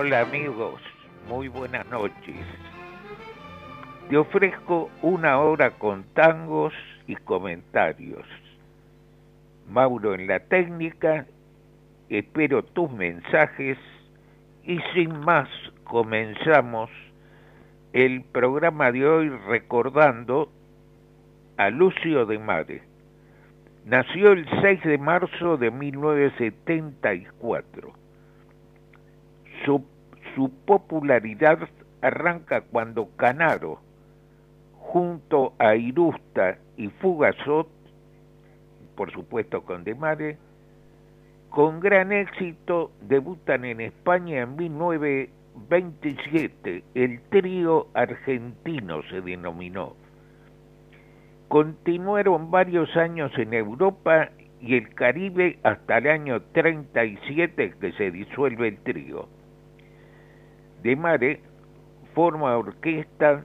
Hola amigos, muy buenas noches. Te ofrezco una hora con tangos y comentarios. Mauro en la técnica, espero tus mensajes y sin más comenzamos el programa de hoy recordando a Lucio de Mare. Nació el 6 de marzo de 1974 su, popularidad arranca cuando Canaro, junto a Irusta y Fugazot, por supuesto con Demare, con gran éxito debutan en España en 1927. El trío argentino se denominó. Continuaron varios años en Europa y el Caribe hasta el año 37 que se disuelve el trío. De Mare forma orquesta,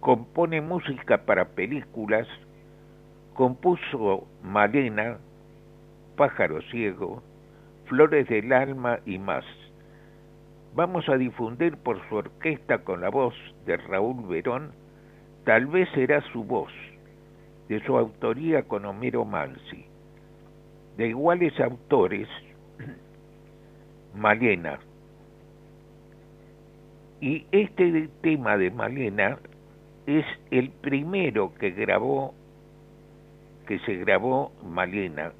compone música para películas, compuso Malena, Pájaro Ciego, Flores del Alma y más. Vamos a difundir por su orquesta con la voz de Raúl Verón, tal vez será su voz, de su autoría con Homero Mansi. De iguales autores, Malena, y este tema de Malena es el primero que grabó, que se grabó Malena.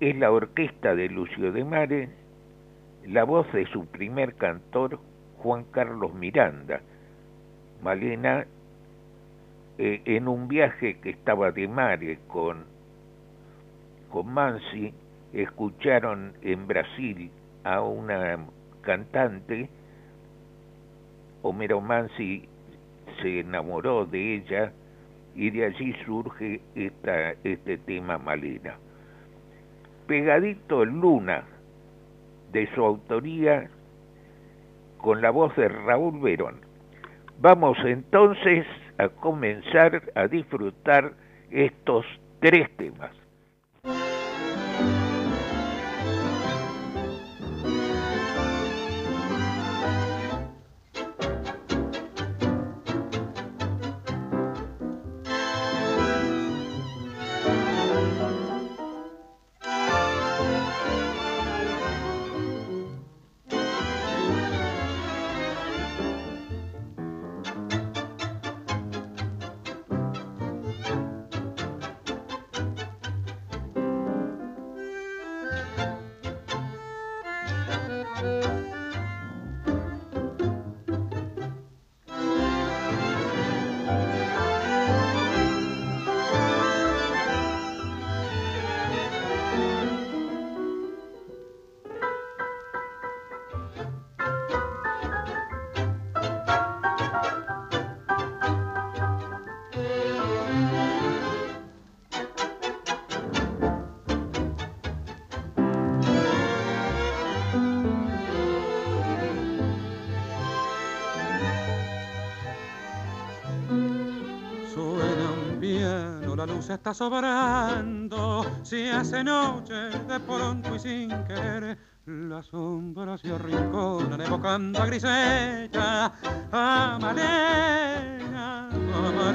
Es la orquesta de Lucio de Mare, la voz de su primer cantor, Juan Carlos Miranda. Malena, eh, en un viaje que estaba de Mare con, con Mansi, escucharon en Brasil a una cantante Homero Mansi se enamoró de ella y de allí surge esta, este tema Malena. Pegadito Luna, de su autoría, con la voz de Raúl Verón. Vamos entonces a comenzar a disfrutar estos tres temas. Está sobrando, se hace noche de pronto y sin querer. La sombra se arrinconan evocando a Grisella, a Malena, a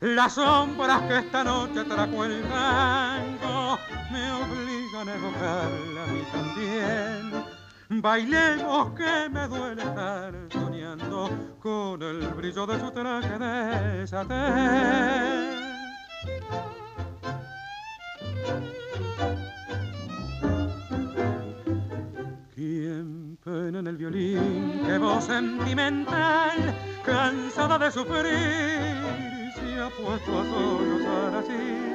Las sombras que esta noche trajo el rango me obligan a evocarla a mí también. Bailemos que me duele estar soñando con el brillo de su traje de satén. ¿Quién pena en el violín? ¡Qué voz sentimental! Cansada de sufrir, se ha puesto a sollozar así.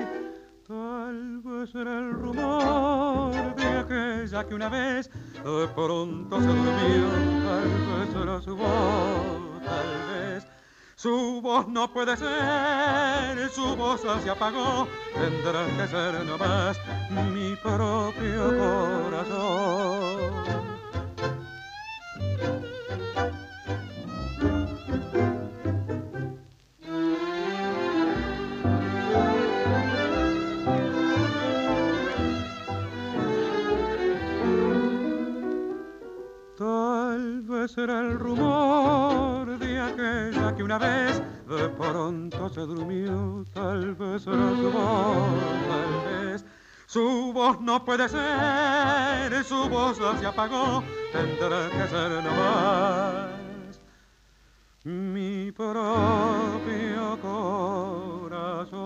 Tal vez era el rumor de aquella que una vez de pronto se durmió, tal vez era su voz, tal vez su voz no puede ser, su voz se apagó, tendrá que ser nomás mi propio corazón. Será el rumor de aquella que una vez de pronto se durmió, tal vez será su voz, tal vez su voz no puede ser, su voz se apagó, tendrá que ser nomás mi propio corazón.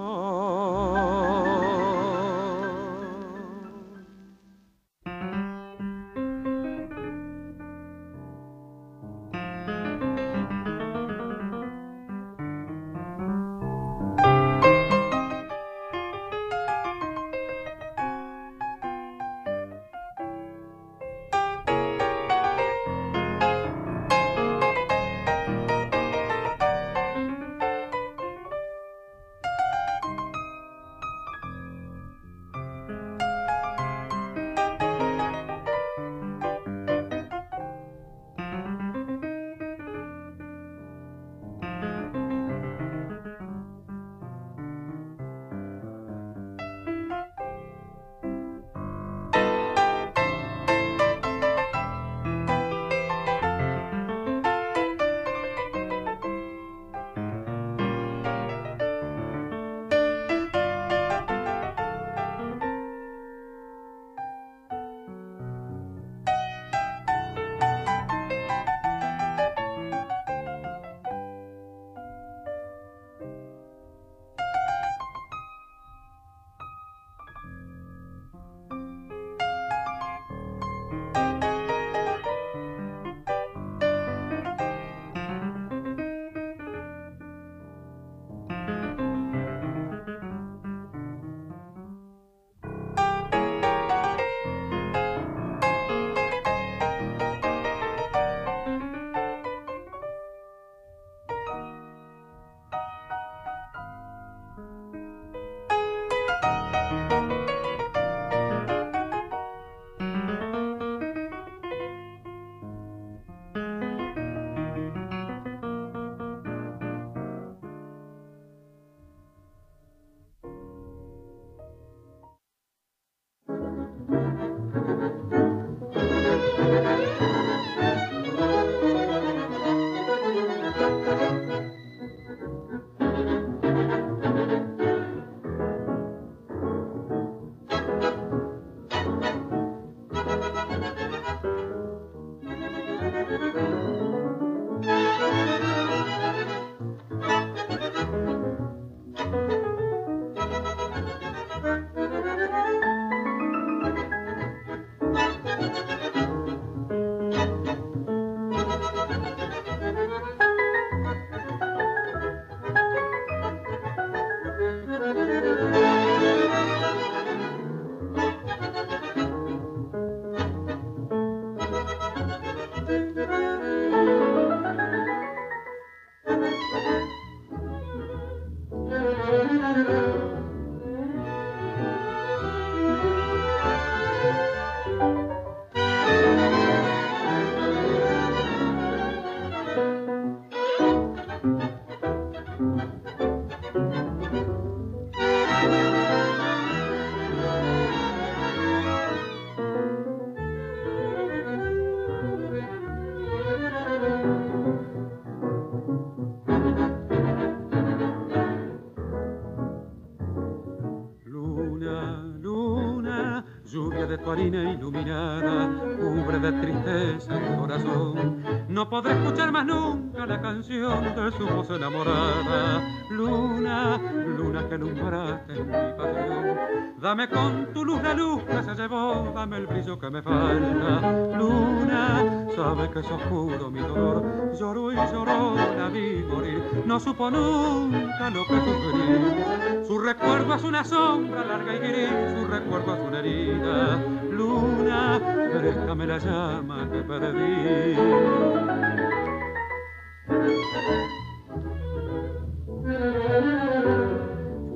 Podré escuchar más nunca la canción de su voz enamorada. Luna, luna que alumbraste en mi pasión, Dame con tu luz la luz que se llevó, dame el brillo que me falta. Luna, sabe que es oscuro mi dolor, lloró y lloró, la vi morir, no supo nunca lo que sufrí. Su recuerdo es una sombra larga y gris, su recuerdo es una herida. Luna, préstame la llama que perdí.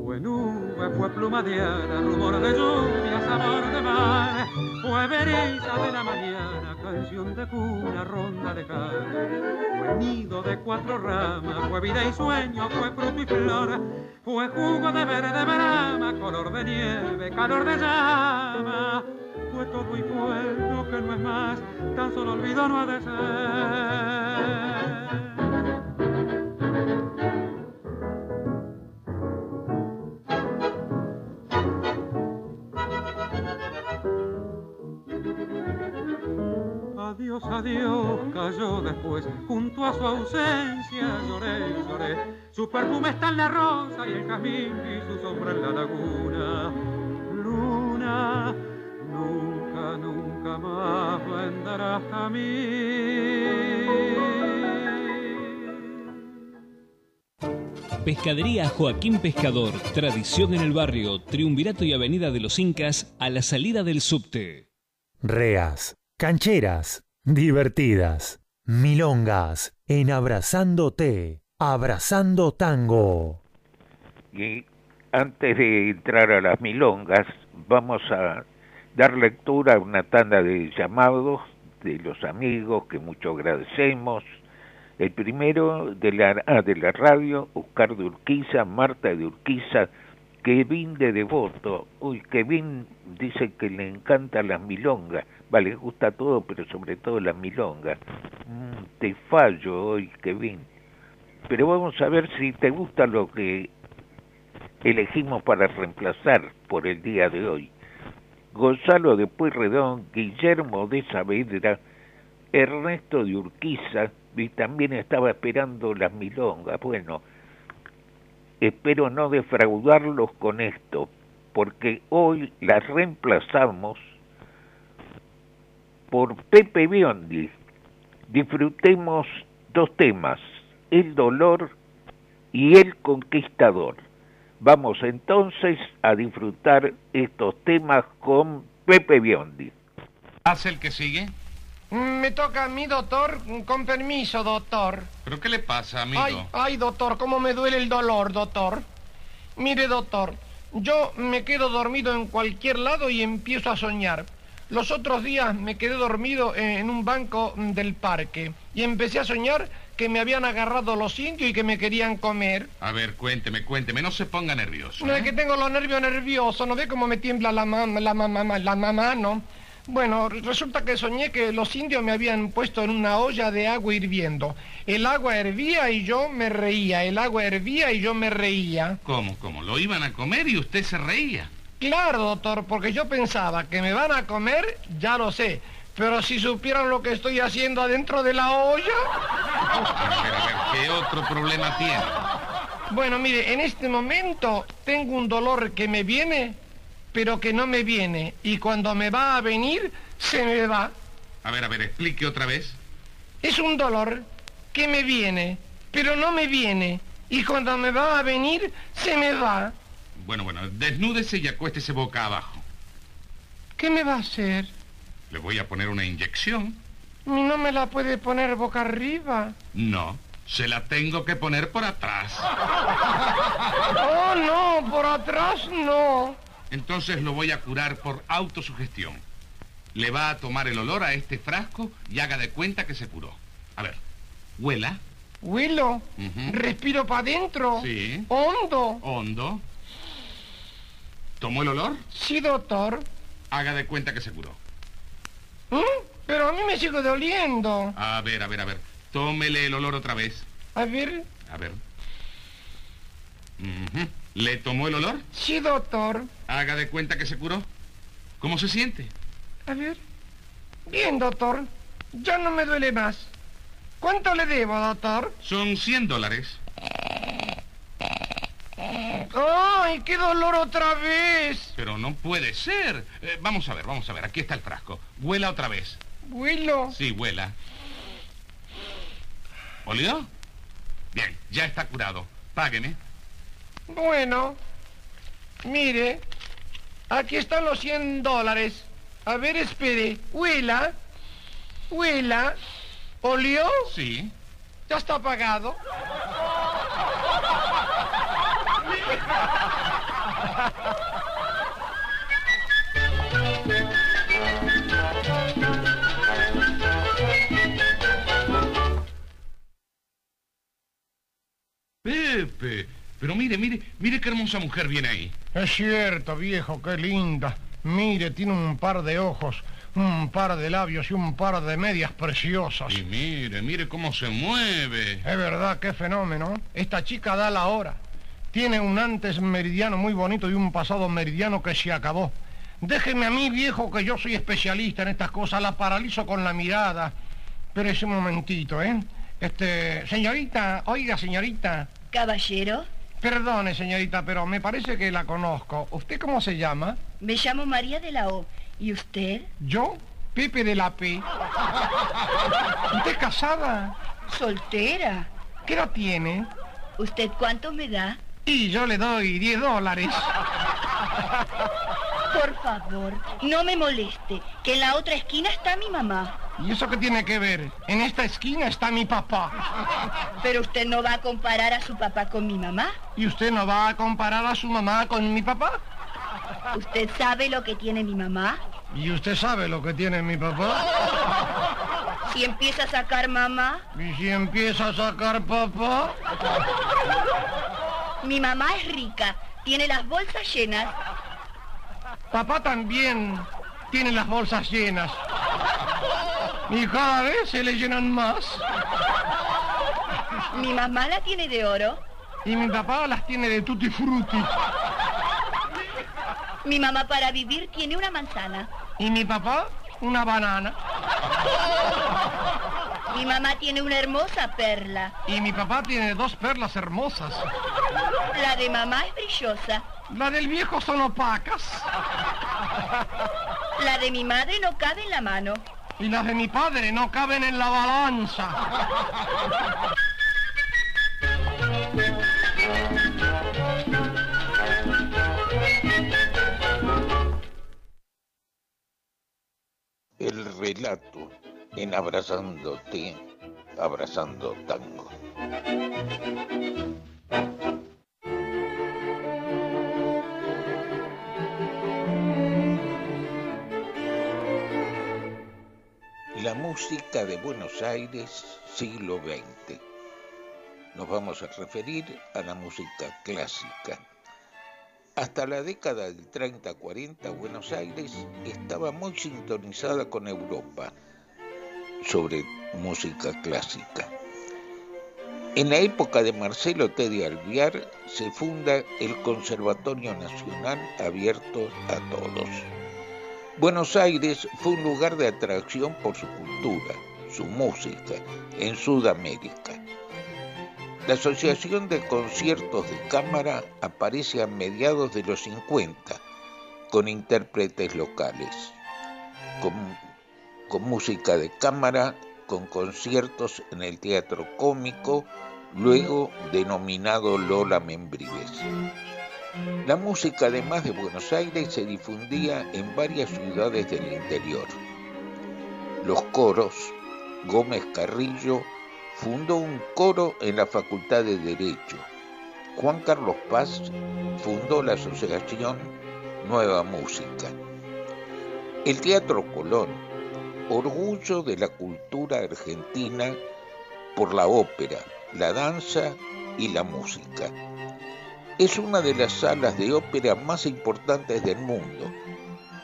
Fue nube, fue pluma de rumor de lluvia, sabor de mar. Fue brisa de la mañana, canción de cuna, ronda de carne. Fue nido de cuatro ramas, fue vida y sueño, fue fruto y flor. Fue jugo de verde brama, color de nieve, calor de llama. Fue todo y fue lo que no es más, tan solo olvido no ha de ser. Adiós, adiós, cayó después, junto a su ausencia lloré, lloré. Su perfume está en la rosa y el jazmín y su sombra en la laguna. Luna, nunca, nunca más vendrás a mí. Pescadería Joaquín Pescador, tradición en el barrio, Triunvirato y Avenida de los Incas, a la salida del subte. Reas, cancheras, divertidas, milongas, en Abrazándote, Abrazando Tango. Y antes de entrar a las milongas, vamos a dar lectura a una tanda de llamados de los amigos que mucho agradecemos. El primero de la, ah, de la radio, Oscar de Urquiza, Marta de Urquiza, Kevin de Devoto. Uy, Kevin dice que le encantan las milongas. Vale, le gusta todo, pero sobre todo las milongas. Mm, te fallo hoy, Kevin. Pero vamos a ver si te gusta lo que elegimos para reemplazar por el día de hoy. Gonzalo de Pueyrredón, Guillermo de Saavedra, Ernesto de Urquiza, y también estaba esperando las milongas. Bueno, espero no defraudarlos con esto, porque hoy las reemplazamos por Pepe Biondi. Disfrutemos dos temas, el dolor y el conquistador. Vamos entonces a disfrutar estos temas con Pepe Biondi. ¿Hace el que sigue? Me toca a mí, doctor. Con permiso, doctor. ¿Pero qué le pasa, amigo? Ay, ay, doctor, cómo me duele el dolor, doctor. Mire, doctor, yo me quedo dormido en cualquier lado y empiezo a soñar. Los otros días me quedé dormido en un banco del parque y empecé a soñar que me habían agarrado los indios y que me querían comer. A ver, cuénteme, cuénteme, no se ponga nervioso. No es ¿eh? que tengo los nervios nerviosos, ¿no ve cómo me tiembla la mamá, la mamá, la mamá, no? Bueno, resulta que soñé que los indios me habían puesto en una olla de agua hirviendo. El agua hervía y yo me reía, el agua hervía y yo me reía. ¿Cómo, cómo? ¿Lo iban a comer y usted se reía? Claro, doctor, porque yo pensaba que me van a comer, ya lo sé. Pero si supieran lo que estoy haciendo adentro de la olla... A ver, a ver, ¿qué otro problema tiene? Bueno, mire, en este momento tengo un dolor que me viene, pero que no me viene. Y cuando me va a venir, se me va. A ver, a ver, explique otra vez. Es un dolor que me viene, pero no me viene. Y cuando me va a venir, se me va. Bueno, bueno, desnúdese y acuéstese boca abajo. ¿Qué me va a hacer? Le voy a poner una inyección. ¿Y no me la puede poner boca arriba? No, se la tengo que poner por atrás. Oh, no, por atrás no. Entonces lo voy a curar por autosugestión. Le va a tomar el olor a este frasco y haga de cuenta que se curó. A ver, huela. Huelo, respiro para adentro. Sí. Hondo. Hondo. ¿Tomó el olor? Sí, doctor. Haga de cuenta que se curó. ¿Mm? Pero a mí me sigue doliendo. A ver, a ver, a ver. Tómele el olor otra vez. A ver. A ver. ¿Le tomó el olor? Sí, doctor. Haga de cuenta que se curó. ¿Cómo se siente? A ver. Bien, doctor. Ya no me duele más. ¿Cuánto le debo, doctor? Son 100 dólares. ¡Ay, qué dolor otra vez! Pero no puede ser. Eh, vamos a ver, vamos a ver. Aquí está el frasco. Huela otra vez. ¿Vuelo? Sí, huela. ¿Olió? Bien, ya está curado. Págueme. Bueno, mire, aquí están los 100 dólares. A ver, espere. Huela. Huela. ¿Olió? Sí. Ya está pagado. Pepe. Pero mire, mire, mire qué hermosa mujer viene ahí. Es cierto, viejo, qué linda. Mire, tiene un par de ojos, un par de labios y un par de medias preciosas. Y mire, mire cómo se mueve. Es verdad, qué fenómeno. Esta chica da la hora. Tiene un antes meridiano muy bonito y un pasado meridiano que se acabó. Déjeme a mí, viejo, que yo soy especialista en estas cosas. La paralizo con la mirada. Pero ese momentito, ¿eh? Este, señorita, oiga, señorita. Caballero, Perdone, señorita, pero me parece que la conozco. ¿Usted cómo se llama? me llamo María de la O. ¿Y usted? Yo, Pepe de la P. ¿Usted es casada? Soltera. ¿Qué edad tiene? ¿Usted cuánto me da? Y yo le doy 10 dólares. Por favor, no me moleste, que en la otra esquina está mi mamá. ¿Y eso qué tiene que ver? En esta esquina está mi papá. Pero usted no va a comparar a su papá con mi mamá. ¿Y usted no va a comparar a su mamá con mi papá? ¿Usted sabe lo que tiene mi mamá? ¿Y usted sabe lo que tiene mi papá? Si empieza a sacar mamá, ¿Y si empieza a sacar papá? Mi mamá es rica, tiene las bolsas llenas. Papá también tiene las bolsas llenas. Y cada vez se le llenan más. Mi mamá la tiene de oro. Y mi papá las tiene de tutti frutti. Mi mamá para vivir tiene una manzana. Y mi papá una banana. Mi mamá tiene una hermosa perla. Y mi papá tiene dos perlas hermosas. La de mamá es brillosa. La del viejo son opacas. La de mi madre no cabe en la mano. Y las de mi padre no caben en la balanza. El relato en Abrazándote, Abrazando Tango. La música de Buenos Aires, siglo XX. Nos vamos a referir a la música clásica. Hasta la década del 30-40, Buenos Aires estaba muy sintonizada con Europa sobre música clásica. En la época de Marcelo T. de Alviar se funda el Conservatorio Nacional abierto a todos. Buenos Aires fue un lugar de atracción por su cultura, su música, en Sudamérica. La Asociación de Conciertos de Cámara aparece a mediados de los 50 con intérpretes locales, con música de cámara, con conciertos en el teatro cómico, luego denominado Lola Membrives. La música, además de Buenos Aires, se difundía en varias ciudades del interior. Los coros, Gómez Carrillo fundó un coro en la Facultad de Derecho. Juan Carlos Paz fundó la asociación Nueva Música. El Teatro Colón, orgullo de la cultura argentina por la ópera, la danza y la música. Es una de las salas de ópera más importantes del mundo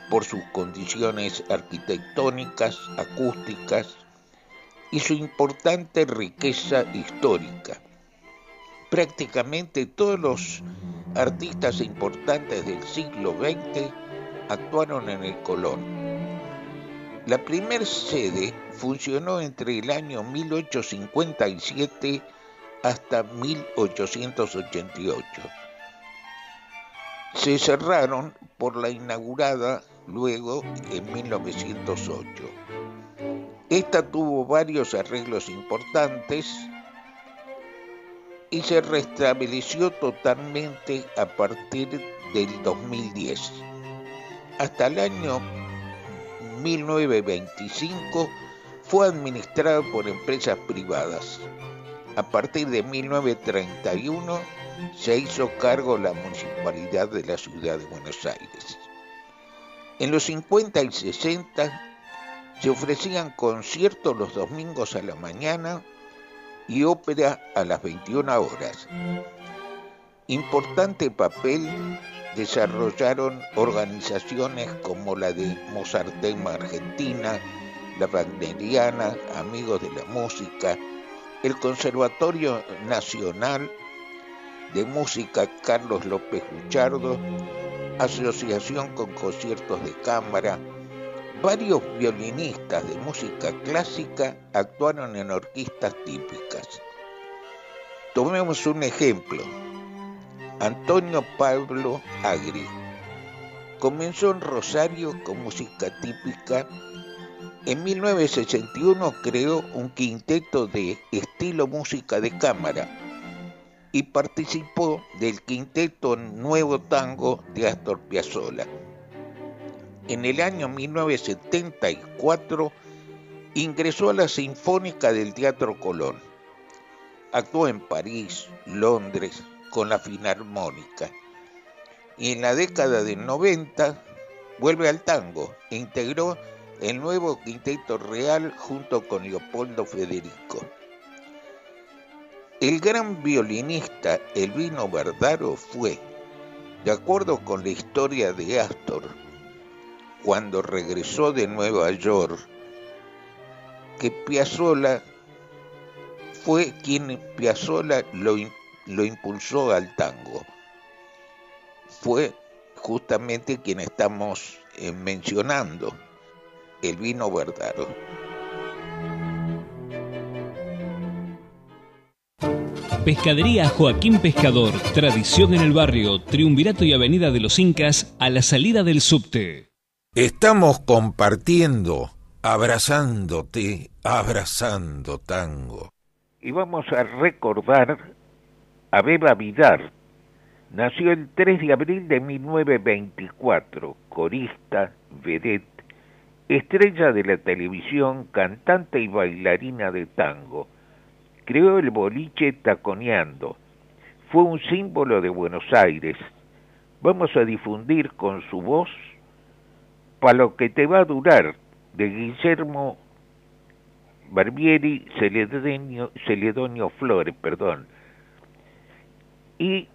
por sus condiciones arquitectónicas, acústicas y su importante riqueza histórica. Prácticamente todos los artistas importantes del siglo XX actuaron en el Colón. La primer sede funcionó entre el año 1857 hasta 1888. se cerraron por la inaugurada luego en 1908. Esta tuvo varios arreglos importantes y se restableció totalmente a partir del 2010. Hasta el año 1925 fue administrado por empresas privadas. A partir de 1931 se hizo cargo la municipalidad de la ciudad de Buenos Aires. En los 50 y 60 se ofrecían conciertos los domingos a la mañana y ópera a las 21 horas. Importante papel desarrollaron organizaciones como la de Mozartema Argentina, la Wagneriana, Amigos de la Música, el Conservatorio Nacional de Música Carlos López Luchardo, Asociación con Conciertos de Cámara, varios violinistas de música clásica actuaron en orquestas típicas. Tomemos un ejemplo. Antonio Pablo Agri comenzó en Rosario con música típica. En 1961 creó un quinteto de estilo música de cámara y participó del quinteto Nuevo Tango de Astor Piazzolla. En el año 1974 ingresó a la Sinfónica del Teatro Colón. Actuó en París, Londres, con la Filarmónica. Y en la década del 90 vuelve al tango e integró el nuevo Quinteto Real junto con Leopoldo Federico. El gran violinista Elvino Verdaro fue, de acuerdo con la historia de Astor, cuando regresó de Nueva York, que Piazzolla fue quien Piazzolla lo, lo impulsó al tango. Fue justamente quien estamos eh, mencionando, Elvino Verdaro. Pescadería Joaquín Pescador, tradición en el barrio, Triunvirato y Avenida de los Incas, a la salida del subte. Estamos compartiendo, abrazándote, abrazando tango. Y vamos a recordar a Beba Vidar. Nació el 3 de abril de 1924, corista, vedette, estrella de la televisión, cantante y bailarina de tango creó el boliche taconeando. Fue un símbolo de Buenos Aires. Vamos a difundir con su voz para lo que te va a durar de Guillermo Barbieri Celedonio, Celedonio Flores, perdón. Y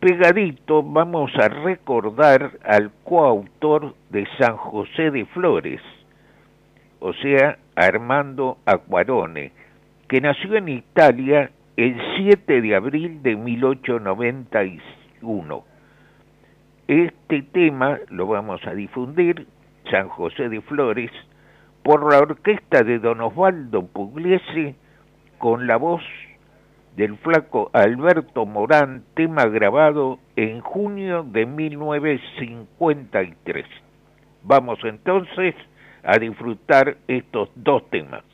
pegadito vamos a recordar al coautor de San José de Flores, o sea, Armando Aquarone que nació en Italia el 7 de abril de 1891. Este tema lo vamos a difundir, San José de Flores, por la orquesta de Don Osvaldo Pugliese con la voz del flaco Alberto Morán, tema grabado en junio de 1953. Vamos entonces a disfrutar estos dos temas.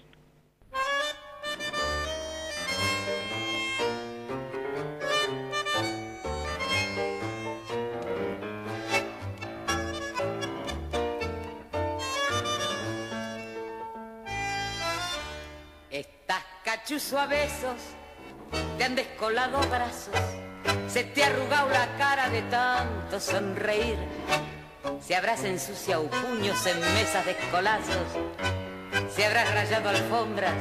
chuzo a besos, te han descolado brazos, se te ha arrugado la cara de tanto sonreír, se habrás ensuciado puños en mesas de escolazos, se habrás rayado alfombras,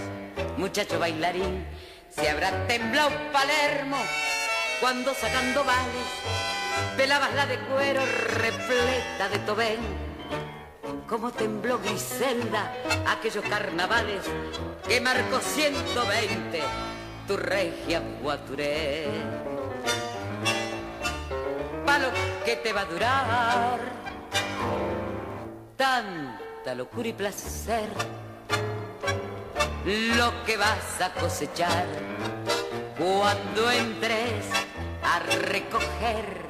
muchacho bailarín, se habrá temblado Palermo cuando sacando vales, pelabas la de cuero repleta de tobén. Como tembló Griselda aquellos carnavales que marcó 120 tu regia guaturé. Palo que te va a durar tanta locura y placer, lo que vas a cosechar cuando entres a recoger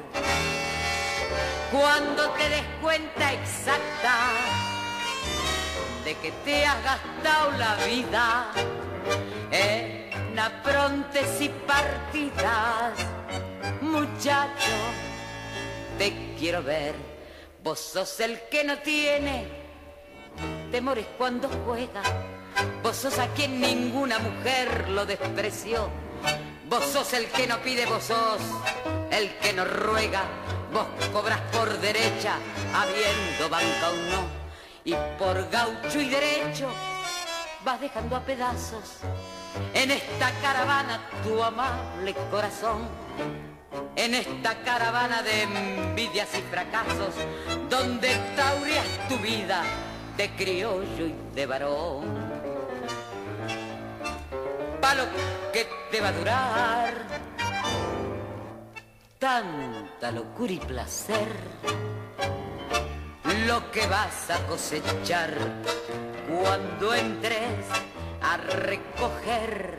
Cuando te des cuenta exacta de que te has gastado la vida en aprontes y partidas, muchacho, te quiero ver. Vos sos el que no tiene temores cuando juega. Vos sos a quien ninguna mujer lo despreció. Vos sos el que no pide, vos sos el que no ruega. Vos cobras por derecha, habiendo banca o no. Y por gaucho y derecho vas dejando a pedazos en esta caravana tu amable corazón. En esta caravana de envidias y fracasos, donde taurias tu vida de criollo y de varón. Palo que te va a durar tanta locura y placer, lo que vas a cosechar cuando entres a recoger,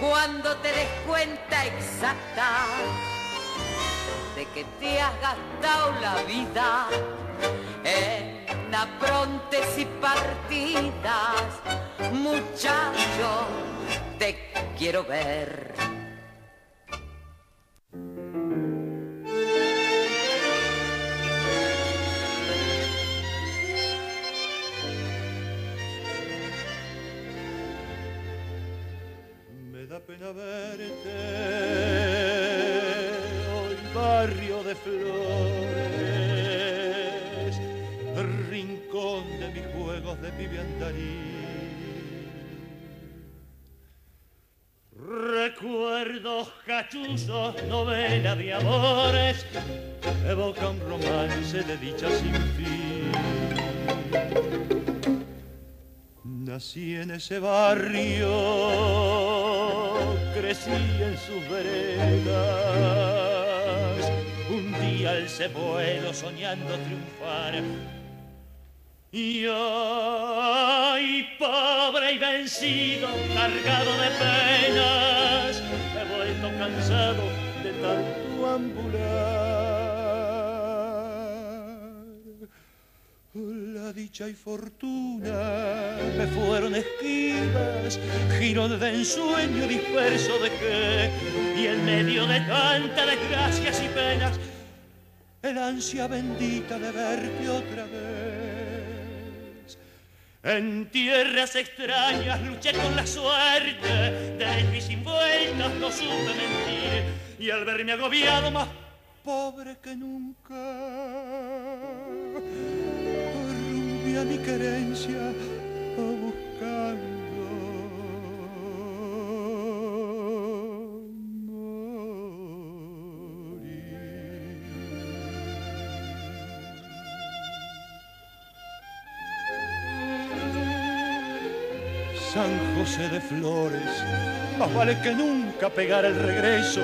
cuando te des cuenta exacta de que te has gastado la vida en aprontes y partidas, muchacho, te quiero ver. Cachuzos, novela de amores, evoca un romance de dicha sin fin. Nací en ese barrio, crecí en sus veredas. Un día alcé vuelo soñando triunfar. Y ay, pobre y vencido, cargado de penas, he vuelto cansado de tanto ambular. La dicha y fortuna me fueron esquivas, giro de ensueño disperso de que, y en medio de tanta desgracias y penas, el ansia bendita de verte otra vez. En tierras extrañas luché con la suerte, de y sin vueltas no supe mentir, y al verme agobiado más pobre que nunca, a mi querencia De Flores, más vale que nunca pegar el regreso,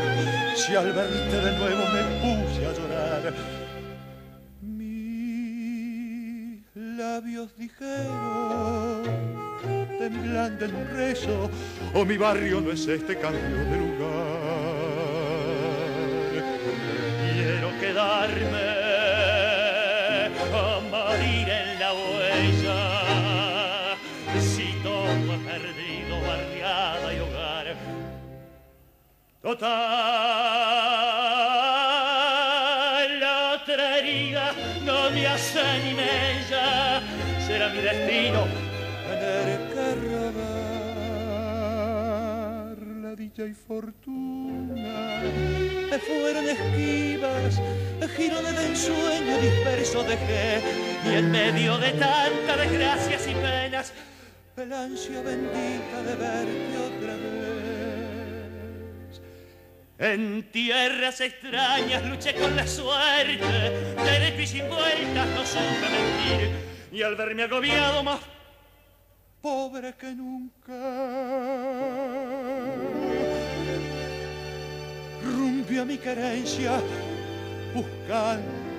si al verte de nuevo me puse a llorar. Mis labios dijeron, temblando en un rezo, o mi barrio no es este cambio de lugar. Quiero quedarme Total, la otra herida no me hace ni mella, será mi destino tener que robar la dicha y fortuna. Me fueron esquivas, girones de ensueño disperso dejé, y en medio de tanta desgracias y penas, el ansia bendita de verte otra vez. En tierras extrañas luché con la suerte, derecho y sin vueltas no supe mentir, y al verme agobiado más pobre que nunca, rumbi a mi querencia buscando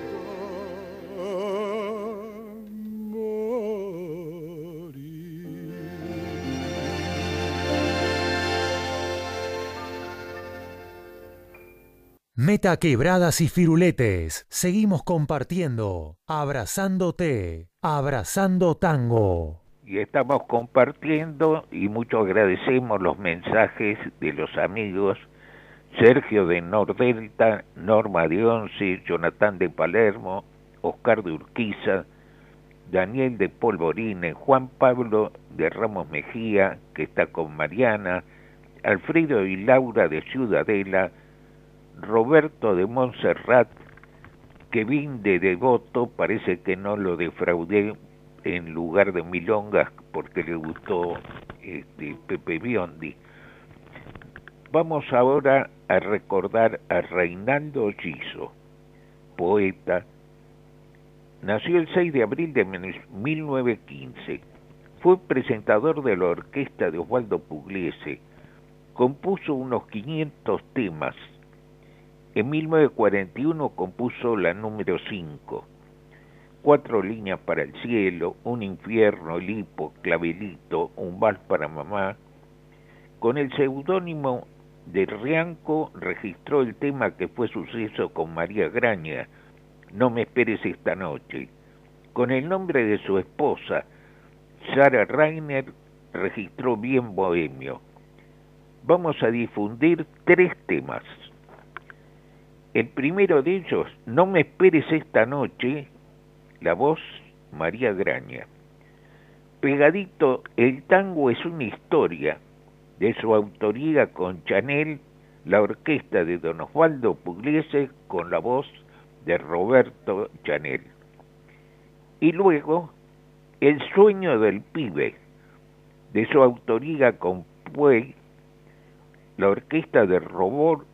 Meta quebradas y firuletes. Seguimos compartiendo. Abrazándote. Abrazando tango. Y estamos compartiendo y mucho agradecemos los mensajes de los amigos Sergio de Nordelta, Norma de Once, Jonathan de Palermo, Oscar de Urquiza, Daniel de Polvorine, Juan Pablo de Ramos Mejía, que está con Mariana, Alfredo y Laura de Ciudadela, Roberto de Montserrat, Kevin de Devoto, parece que no lo defraudé en lugar de Milongas porque le gustó este, Pepe Biondi. Vamos ahora a recordar a Reinaldo Giso, poeta, Nació el 6 de abril de 1915. Fue presentador de la orquesta de Osvaldo Pugliese. Compuso unos 500 temas. En 1941 compuso la número 5. Cuatro líneas para el cielo, un infierno, el hipo, clavelito, un vals para mamá. Con el seudónimo de Rianco registró el tema que fue suceso con María Graña, no me esperes esta noche. Con el nombre de su esposa, Sara Rainer, registró bien Bohemio. Vamos a difundir tres temas. El primero de ellos, No me esperes esta noche, la voz María Graña. Pegadito, el tango es una historia de su autoría con Chanel, la orquesta de Don Osvaldo Pugliese con la voz de Roberto Chanel. Y luego El sueño del pibe, de su autoría con Puey, la orquesta de Robor,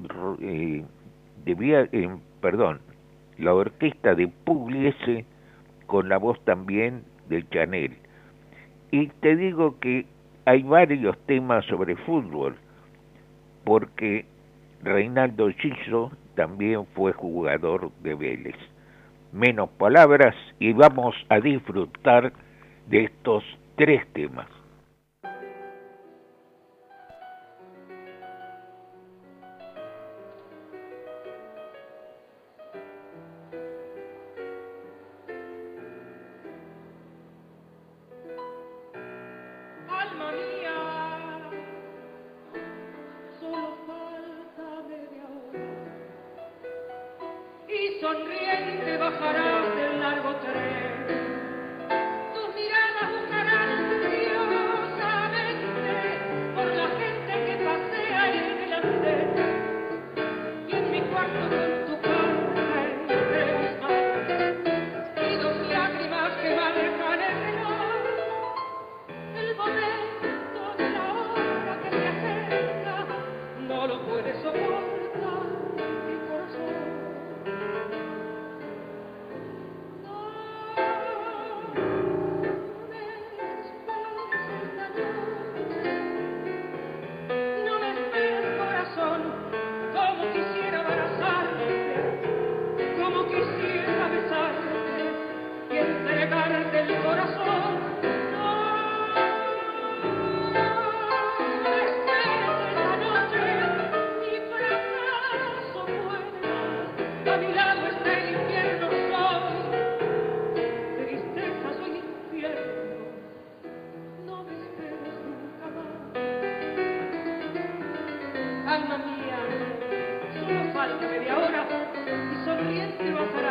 eh, eh, perdón, la orquesta de Pugliese con la voz también de Chanel. Y te digo que hay varios temas sobre fútbol, porque Reinaldo Chiso también fue jugador de Vélez. Menos palabras y vamos a disfrutar de estos tres temas. alma mía. Solo falta media hora y sonriente bajará.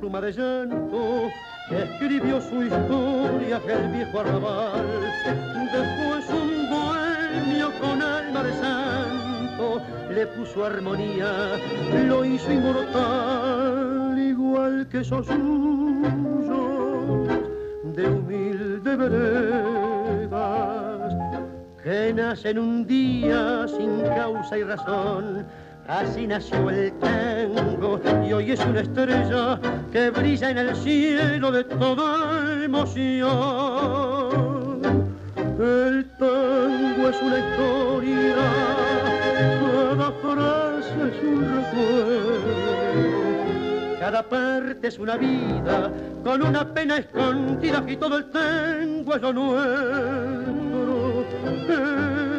Pluma de llanto, escribió su historia el viejo arrabal. Después un bohemio con alma de santo le puso armonía, lo hizo inmortal, igual que esos suyos de humilde veredas que nacen un día sin causa y razón Así nació el tango y hoy es una estrella que brilla en el cielo de toda emoción. El tango es una historia, cada frase es un recuerdo, cada parte es una vida con una pena escondida y todo el tango es lo nuestro.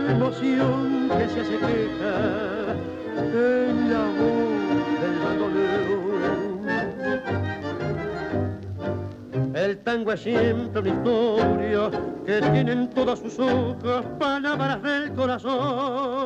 Emoción que se hace queja en la voz del. El tango es siempre una historia que tiene en todas sus hojas palabras del corazón.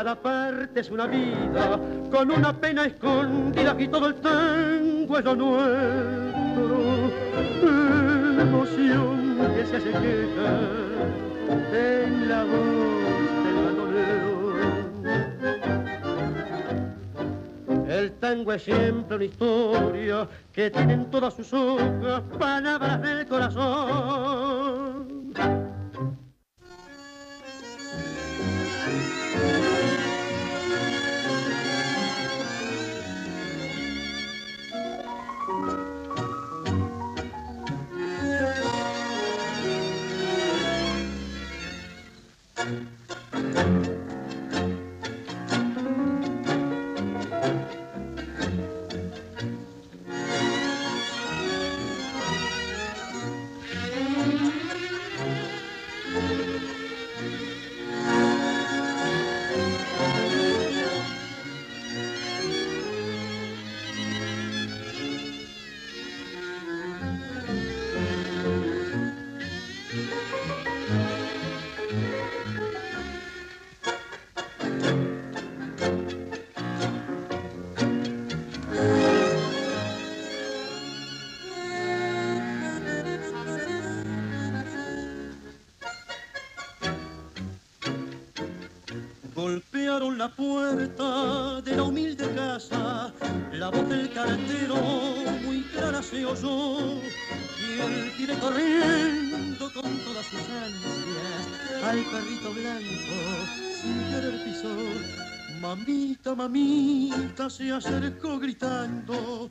Cada parte es una vida, con una pena escondida y todo el tango es lo nuestro. Emoción que se hace en la voz del bandolero. El tango es siempre una historia que tiene en todas sus hojas palabras del corazón. La puerta de la humilde casa, la voz del cartero muy clara se oyó y él viene corriendo con todas sus ansias al perrito blanco sin querer pisó. Mamita, mamita se acercó gritando,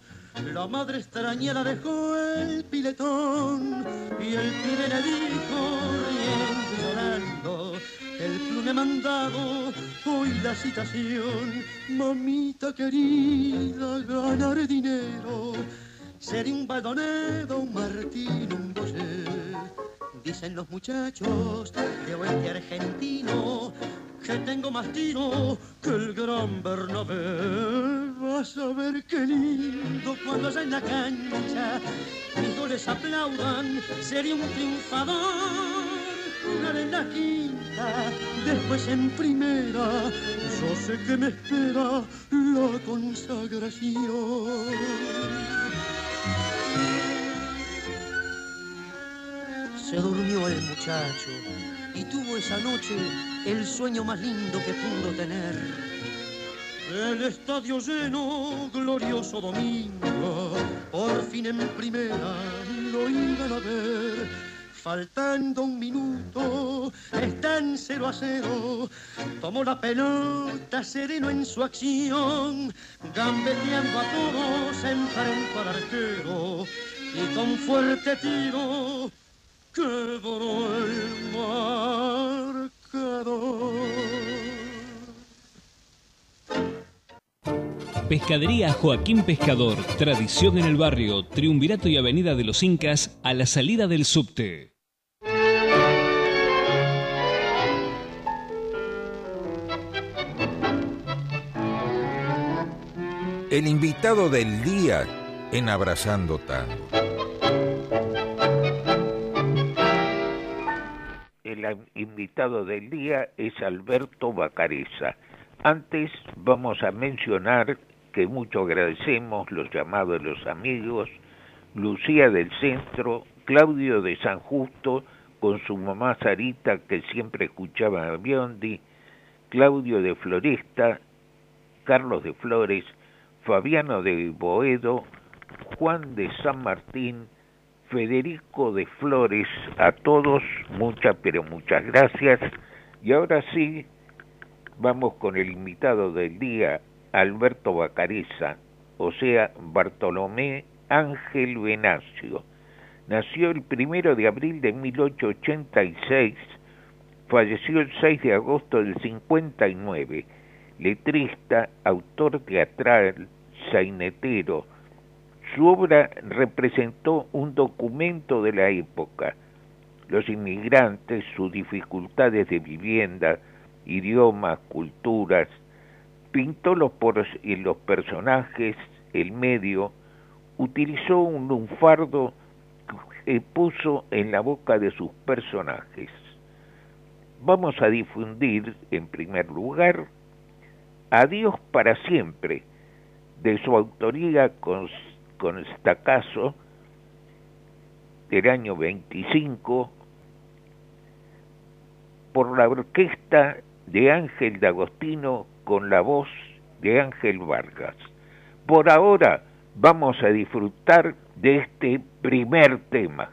la madre extraña la dejó el piletón y el pibe le dijo riendo llorando el plume mandado, hoy la citación, mamita querida, ganar dinero, ser un baldonedo, un martín, un boyer. Dicen los muchachos de oeste argentino que tengo más tiro que el gran Bernabé. Vas a ver qué lindo cuando allá en la cancha mis goles aplaudan, sería un triunfador en la quinta, después en primera, yo sé que me espera la consagración. Se durmió el muchacho y tuvo esa noche el sueño más lindo que pudo tener. El estadio lleno, glorioso domingo, por fin en primera lo iban a ver Faltando un minuto, están cero a cero. Tomó la pelota sereno en su acción, gambeteando a todos, enfrentó al arquero y con fuerte tiro quebró el marcador. Pescadería Joaquín Pescador, tradición en el barrio, Triunvirato y Avenida de los Incas, a la salida del subte. El invitado del día en Abrazando Tango. El invitado del día es Alberto Bacareza. Antes vamos a mencionar que mucho agradecemos los llamados de los amigos, Lucía del Centro, Claudio de San Justo, con su mamá Sarita, que siempre escuchaba a Biondi, Claudio de Floresta, Carlos de Flores, Fabiano de Boedo, Juan de San Martín, Federico de Flores, a todos muchas, pero muchas gracias. Y ahora sí, vamos con el invitado del día, Alberto Bacareza, o sea, Bartolomé Ángel Venancio. Nació el primero de abril de 1886, falleció el 6 de agosto del 59, letrista, autor teatral, sainetero. Su obra representó un documento de la época, los inmigrantes, sus dificultades de vivienda, idiomas, culturas, pintó los, y los personajes, el medio, utilizó un lunfardo que puso en la boca de sus personajes. Vamos a difundir, en primer lugar, Adiós para siempre, de su autoría con, con estacazo del año 25, por la orquesta de Ángel D'Agostino con la voz de Ángel Vargas. Por ahora vamos a disfrutar de este primer tema.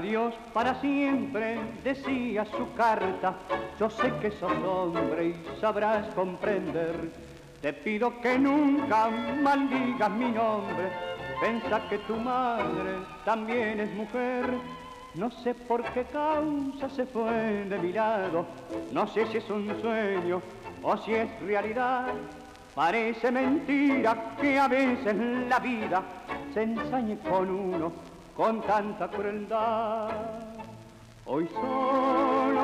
Adiós para siempre, decía su carta. Yo sé que sos hombre y sabrás comprender. Te pido que nunca maldigas mi nombre. Pensa que tu madre también es mujer. No sé por qué causa se fue de mi lado. No sé si es un sueño o si es realidad. Parece mentira que a veces la vida se ensañe con uno con tanta crueldad. Hoy solo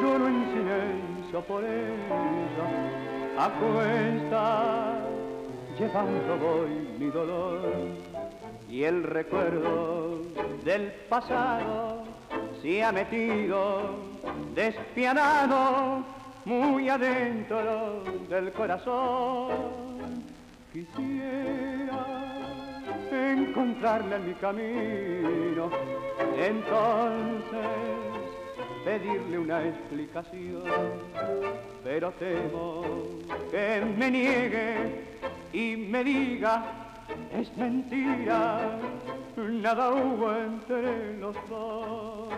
lloro en silencio por ella, a cuesta llevando voy mi dolor y el recuerdo del pasado se ha metido despiadado muy adentro del corazón. Quisiera encontrarle en mi camino, entonces pedirle una explicación, pero temo que me niegue y me diga es mentira, nada hubo entre los dos.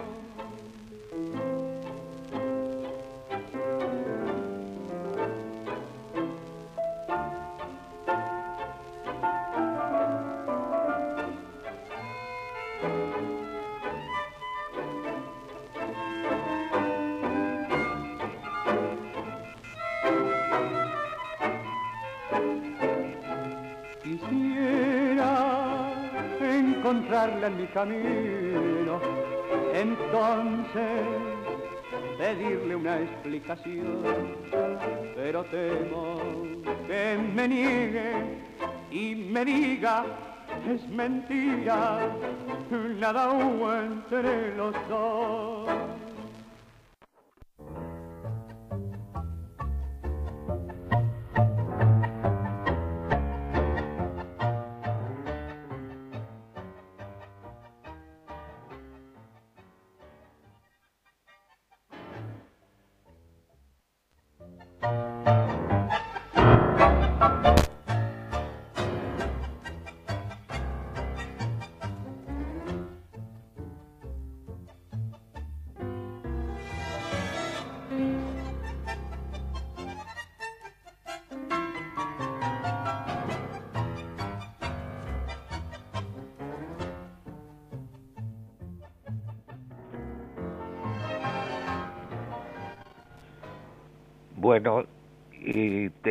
Encontrarla en mi camino, entonces pedirle una explicación, pero temo que me niegue y me diga es mentira, nada hubo entre los dos.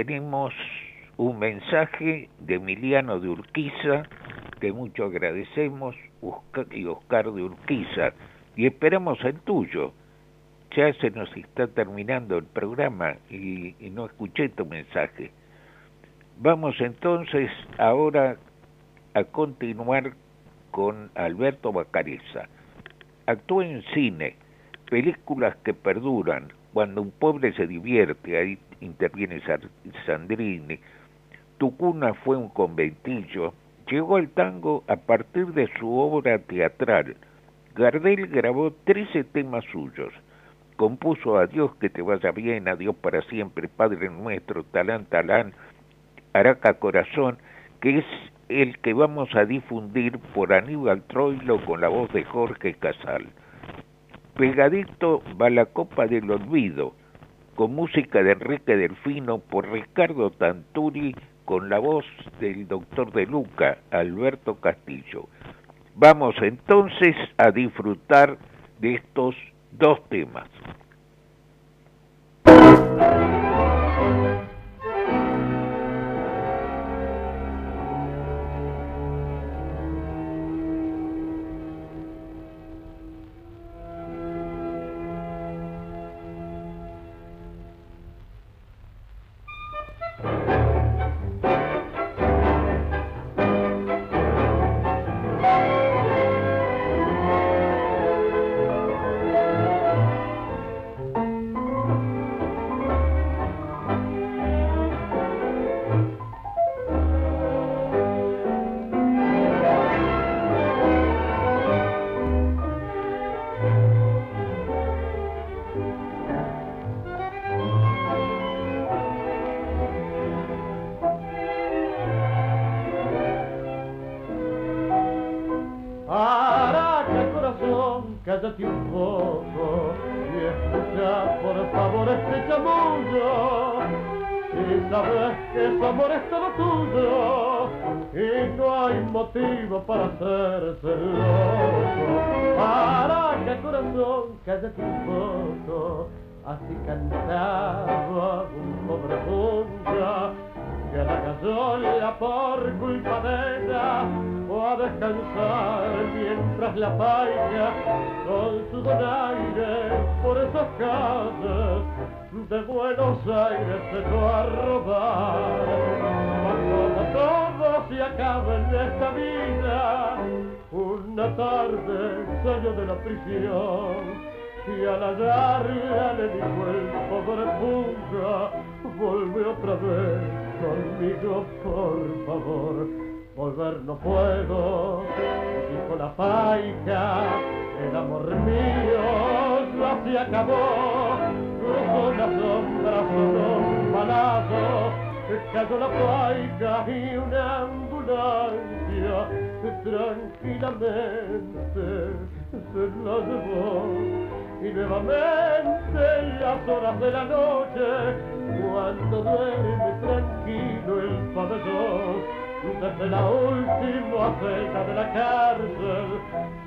Tenemos un mensaje de Emiliano de Urquiza, que mucho agradecemos, y Oscar de Urquiza, y esperamos el tuyo. Ya se nos está terminando el programa y, no escuché tu mensaje. Vamos entonces ahora a continuar con Alberto Bacareza. Actúa en cine, películas que perduran, cuando un pobre se divierte, ahí interviene Sandrini, tu cuna fue un conventillo, llegó al tango a partir de su obra teatral. Gardel grabó 13 temas suyos. Compuso Adiós que te vaya bien, Adiós para siempre, Padre nuestro, Talán, Talán, Araca Corazón, que es el que vamos a difundir por Aníbal Troilo con la voz de Jorge Casal. Pegadito va la Copa del Olvido, con música de Enrique Delfino por Ricardo Tanturi, con la voz del doctor de Luca, Alberto Castillo. Vamos entonces a disfrutar de estos dos temas. conmigo, por favor. Volver no puedo, dijo la paica, el amor mío ya se acabó. Cruzó la sombra solo un balazo, cayó la paica y una ambulancia tranquilamente se la llevó y nuevamente en las horas de la noche cuando duerme tranquilo el pabellón desde la última celda de la cárcel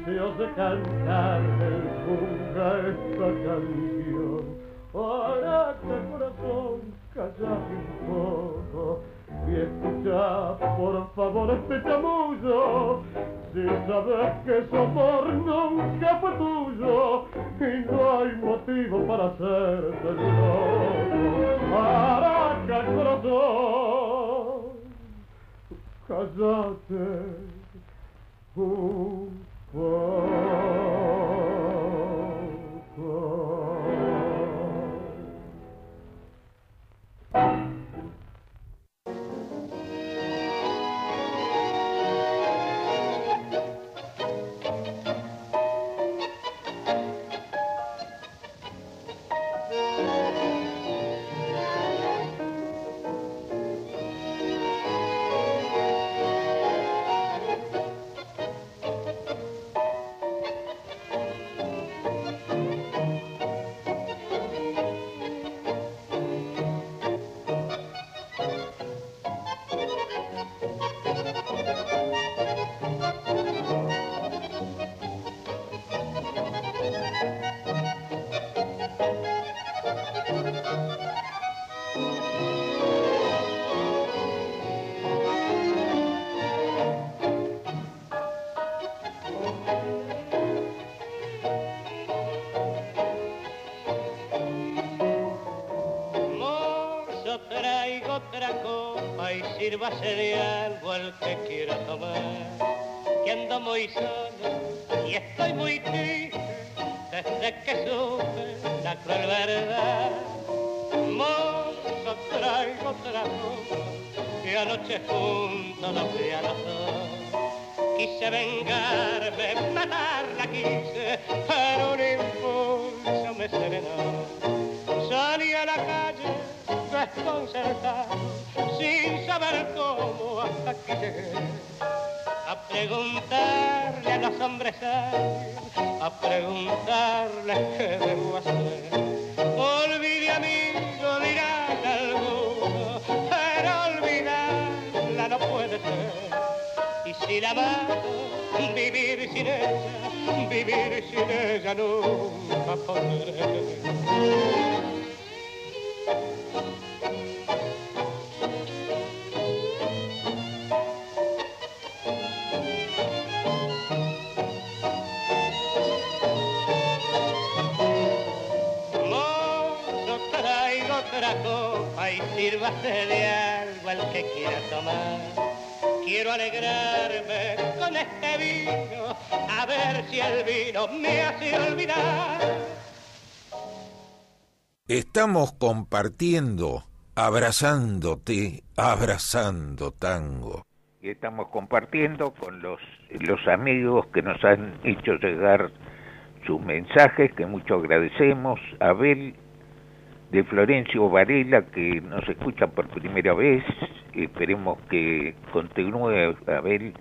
se oye cantar el funga esta canción. el corazón, callate un poco, y escucha, por favor, este chamullo. Si sabes que su amor nunca fue tuyo y no hay motivo para hacerte loco. Maraca, corazón, cállate un poco. Sirva de algo al que quiera tomar, que ando muy solo y estoy muy triste desde que supe la cruel verdad. Mozo, traigo otra que anoche junto nos vi a los dos. Quise vengarme, matarla quise, pero un impulso me serenó. Salí a la calle desconcertado sin saber cómo hasta llegué. A preguntarle a los hombres a preguntarle qué debo hacer. Olvide amigo, dirán algunos, pero olvidarla no puede ser. Y si la mato, vivir sin ella, vivir sin ella nunca podré. De algo al que quiera tomar. Quiero alegrarme con este vino, a ver si el vino me hace olvidar. Estamos compartiendo, abrazándote, abrazando tango. Y estamos compartiendo con los, los amigos que nos han hecho llegar sus mensajes, que mucho agradecemos. Abel de Florencio Varela, que nos escucha por primera vez, esperemos que continúe a ver,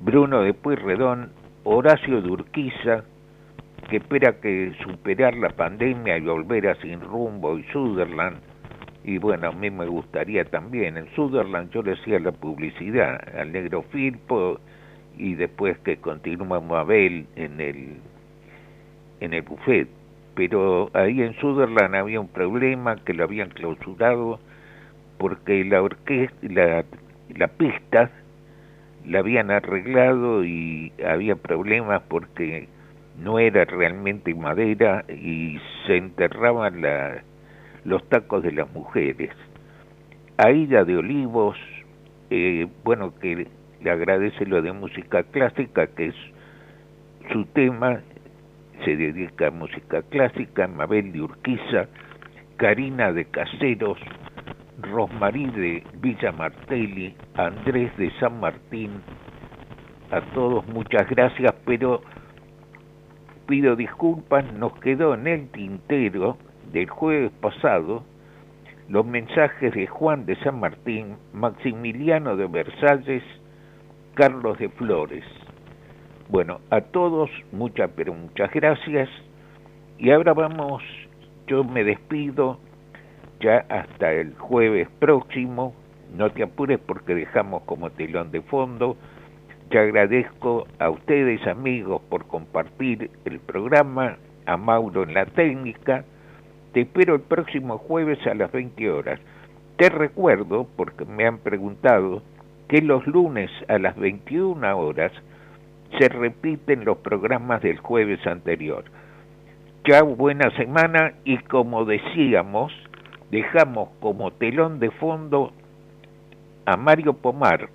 Bruno de Pueyrredón, Horacio Durquiza, que espera que superar la pandemia y volver a Sin Rumbo y Sutherland, y bueno, a mí me gustaría también, en Sutherland yo le hacía la publicidad al Negro Firpo, y después que continuamos a ver en el, en el buffet pero ahí en Sutherland había un problema que lo habían clausurado porque la orquesta, la, pista la habían arreglado y había problemas porque no era realmente madera y se enterraban la, los tacos de las mujeres. Aida de Olivos, eh, bueno, que le agradece lo de música clásica, que es su tema, se dedica a música clásica, Mabel de Urquiza, Karina de Caseros, Rosmarí de Villa Martelli, Andrés de San Martín, a todos muchas gracias, pero pido disculpas, nos quedó en el tintero del jueves pasado los mensajes de Juan de San Martín, Maximiliano de Versalles, Carlos de Flores. Bueno, a todos muchas, pero muchas gracias. Y ahora vamos, yo me despido ya hasta el jueves próximo. No te apures porque dejamos como telón de fondo. Te agradezco a ustedes amigos por compartir el programa, a Mauro en la técnica. Te espero el próximo jueves a las 20 horas. Te recuerdo, porque me han preguntado, que los lunes a las 21 horas se repiten los programas del jueves anterior. Ya buena semana y como decíamos, dejamos como telón de fondo a Mario Pomar,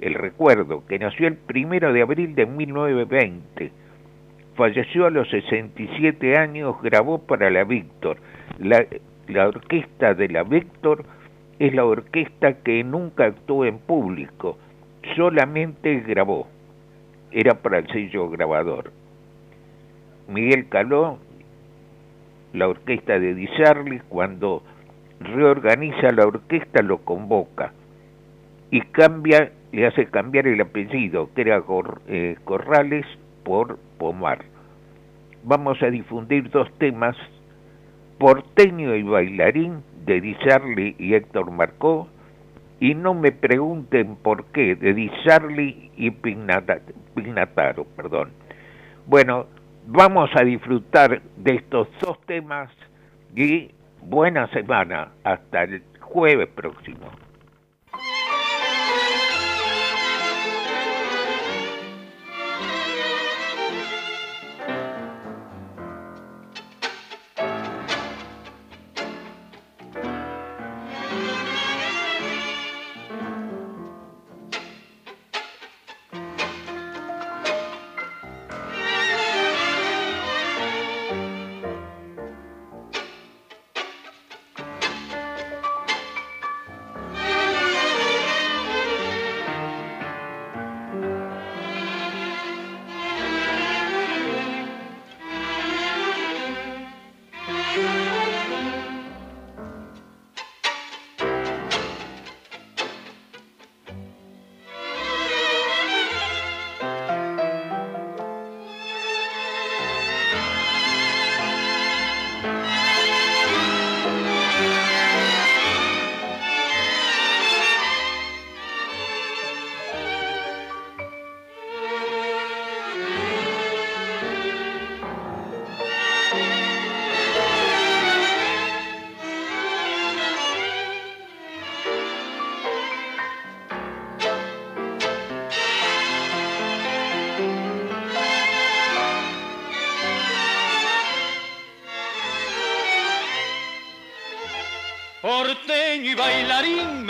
el recuerdo, que nació el primero de abril de 1920. Falleció a los 67 años, grabó para la Víctor. La, la orquesta de la Víctor es la orquesta que nunca actuó en público, solamente grabó. Era para el sello grabador. Miguel Caló, la orquesta de Di cuando reorganiza la orquesta lo convoca y cambia, le hace cambiar el apellido, que era eh, Corrales por Pomar. Vamos a difundir dos temas, Porteño y Bailarín, de Di y Héctor Marcó, y no me pregunten por qué, de Di y Pignataro, perdón. Bueno, vamos a disfrutar de estos dos temas y buena semana, hasta el jueves próximo.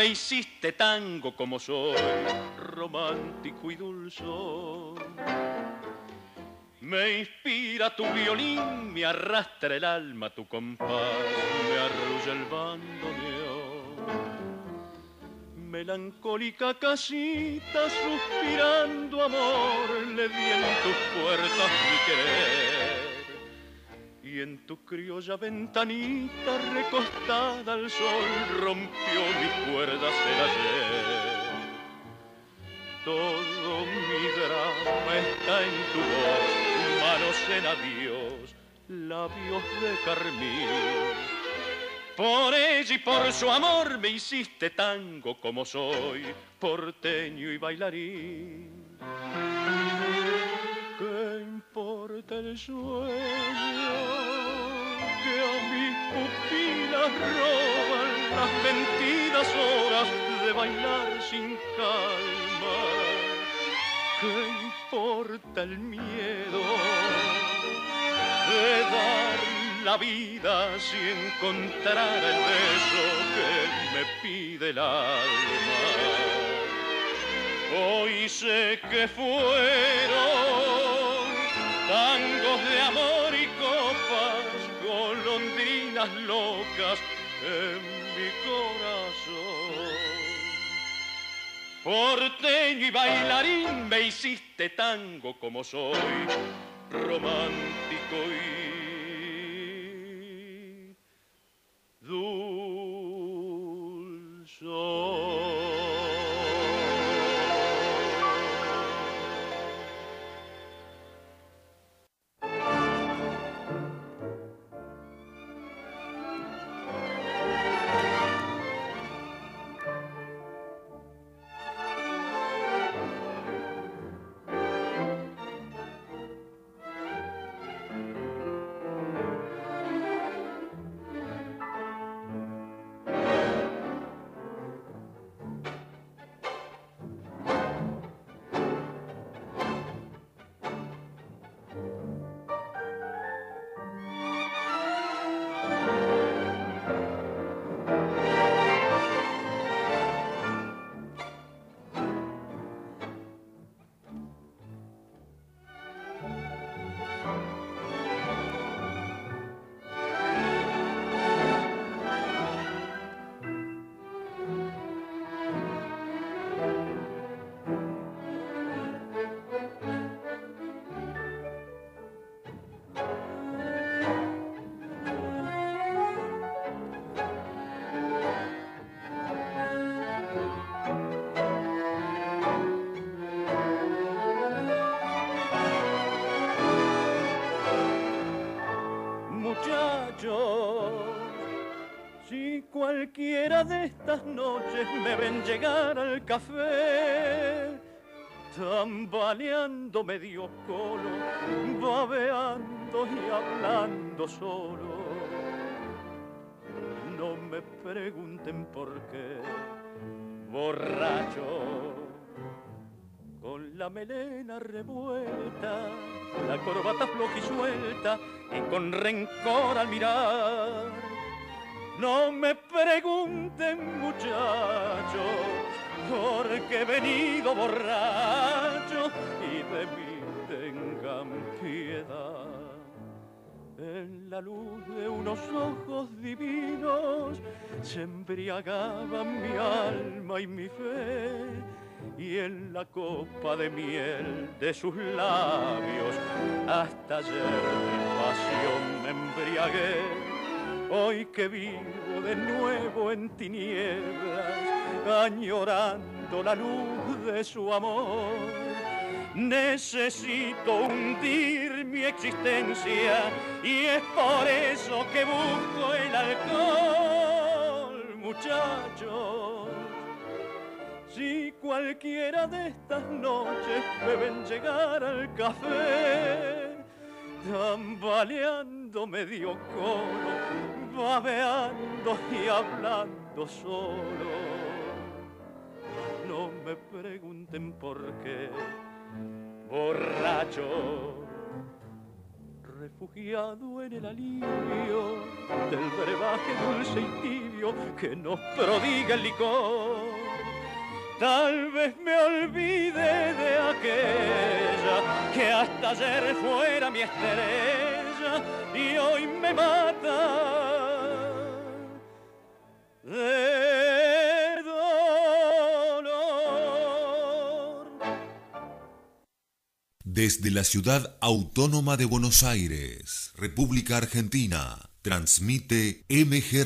Me hiciste tango como soy, romántico y dulzón. Me inspira tu violín, me arrastra el alma tu compás, me arrulla el bandoneón. Melancólica casita, suspirando amor, le di en tus puertas mi querer en tu criolla ventanita recostada al sol rompió mis cuerdas el ayer. Todo mi drama está en tu voz, manos en adiós, labios de carmín. Por ella y por su amor me hiciste tango como soy, porteño y bailarín. ¿Qué importa el sueño? que a mis pupilas roban las mentiras horas de bailar sin calma. ¿Qué importa el miedo de dar la vida si encontrara el beso que me pide el alma? Hoy sé que fueron de amor y copas golondrinas locas en mi corazón. Porteño y bailarín me hiciste tango como soy, romántico y al café, tambaleando medio colo, babeando y hablando solo. No me pregunten por qué, borracho, con la melena revuelta, la corbata floja y suelta, y con rencor al mirar no me pregunten muchachos, porque he venido borracho y de mí tengan piedad. En la luz de unos ojos divinos se embriagaban mi alma y mi fe, y en la copa de miel de sus labios hasta ayer de pasión me embriagué hoy que vivo de nuevo en tinieblas, añorando la luz de su amor. Necesito hundir mi existencia y es por eso que busco el alcohol, muchachos. Si cualquiera de estas noches me ven llegar al café, tambaleando medio coro, babeando y hablando solo. No me pregunten por qué, borracho, refugiado en el alivio del brebaje dulce y tibio que nos prodiga el licor. Tal vez me olvide de aquella que hasta ayer fuera mi estrella y hoy me mata de dolor. Desde la ciudad autónoma de Buenos Aires, República Argentina, transmite MG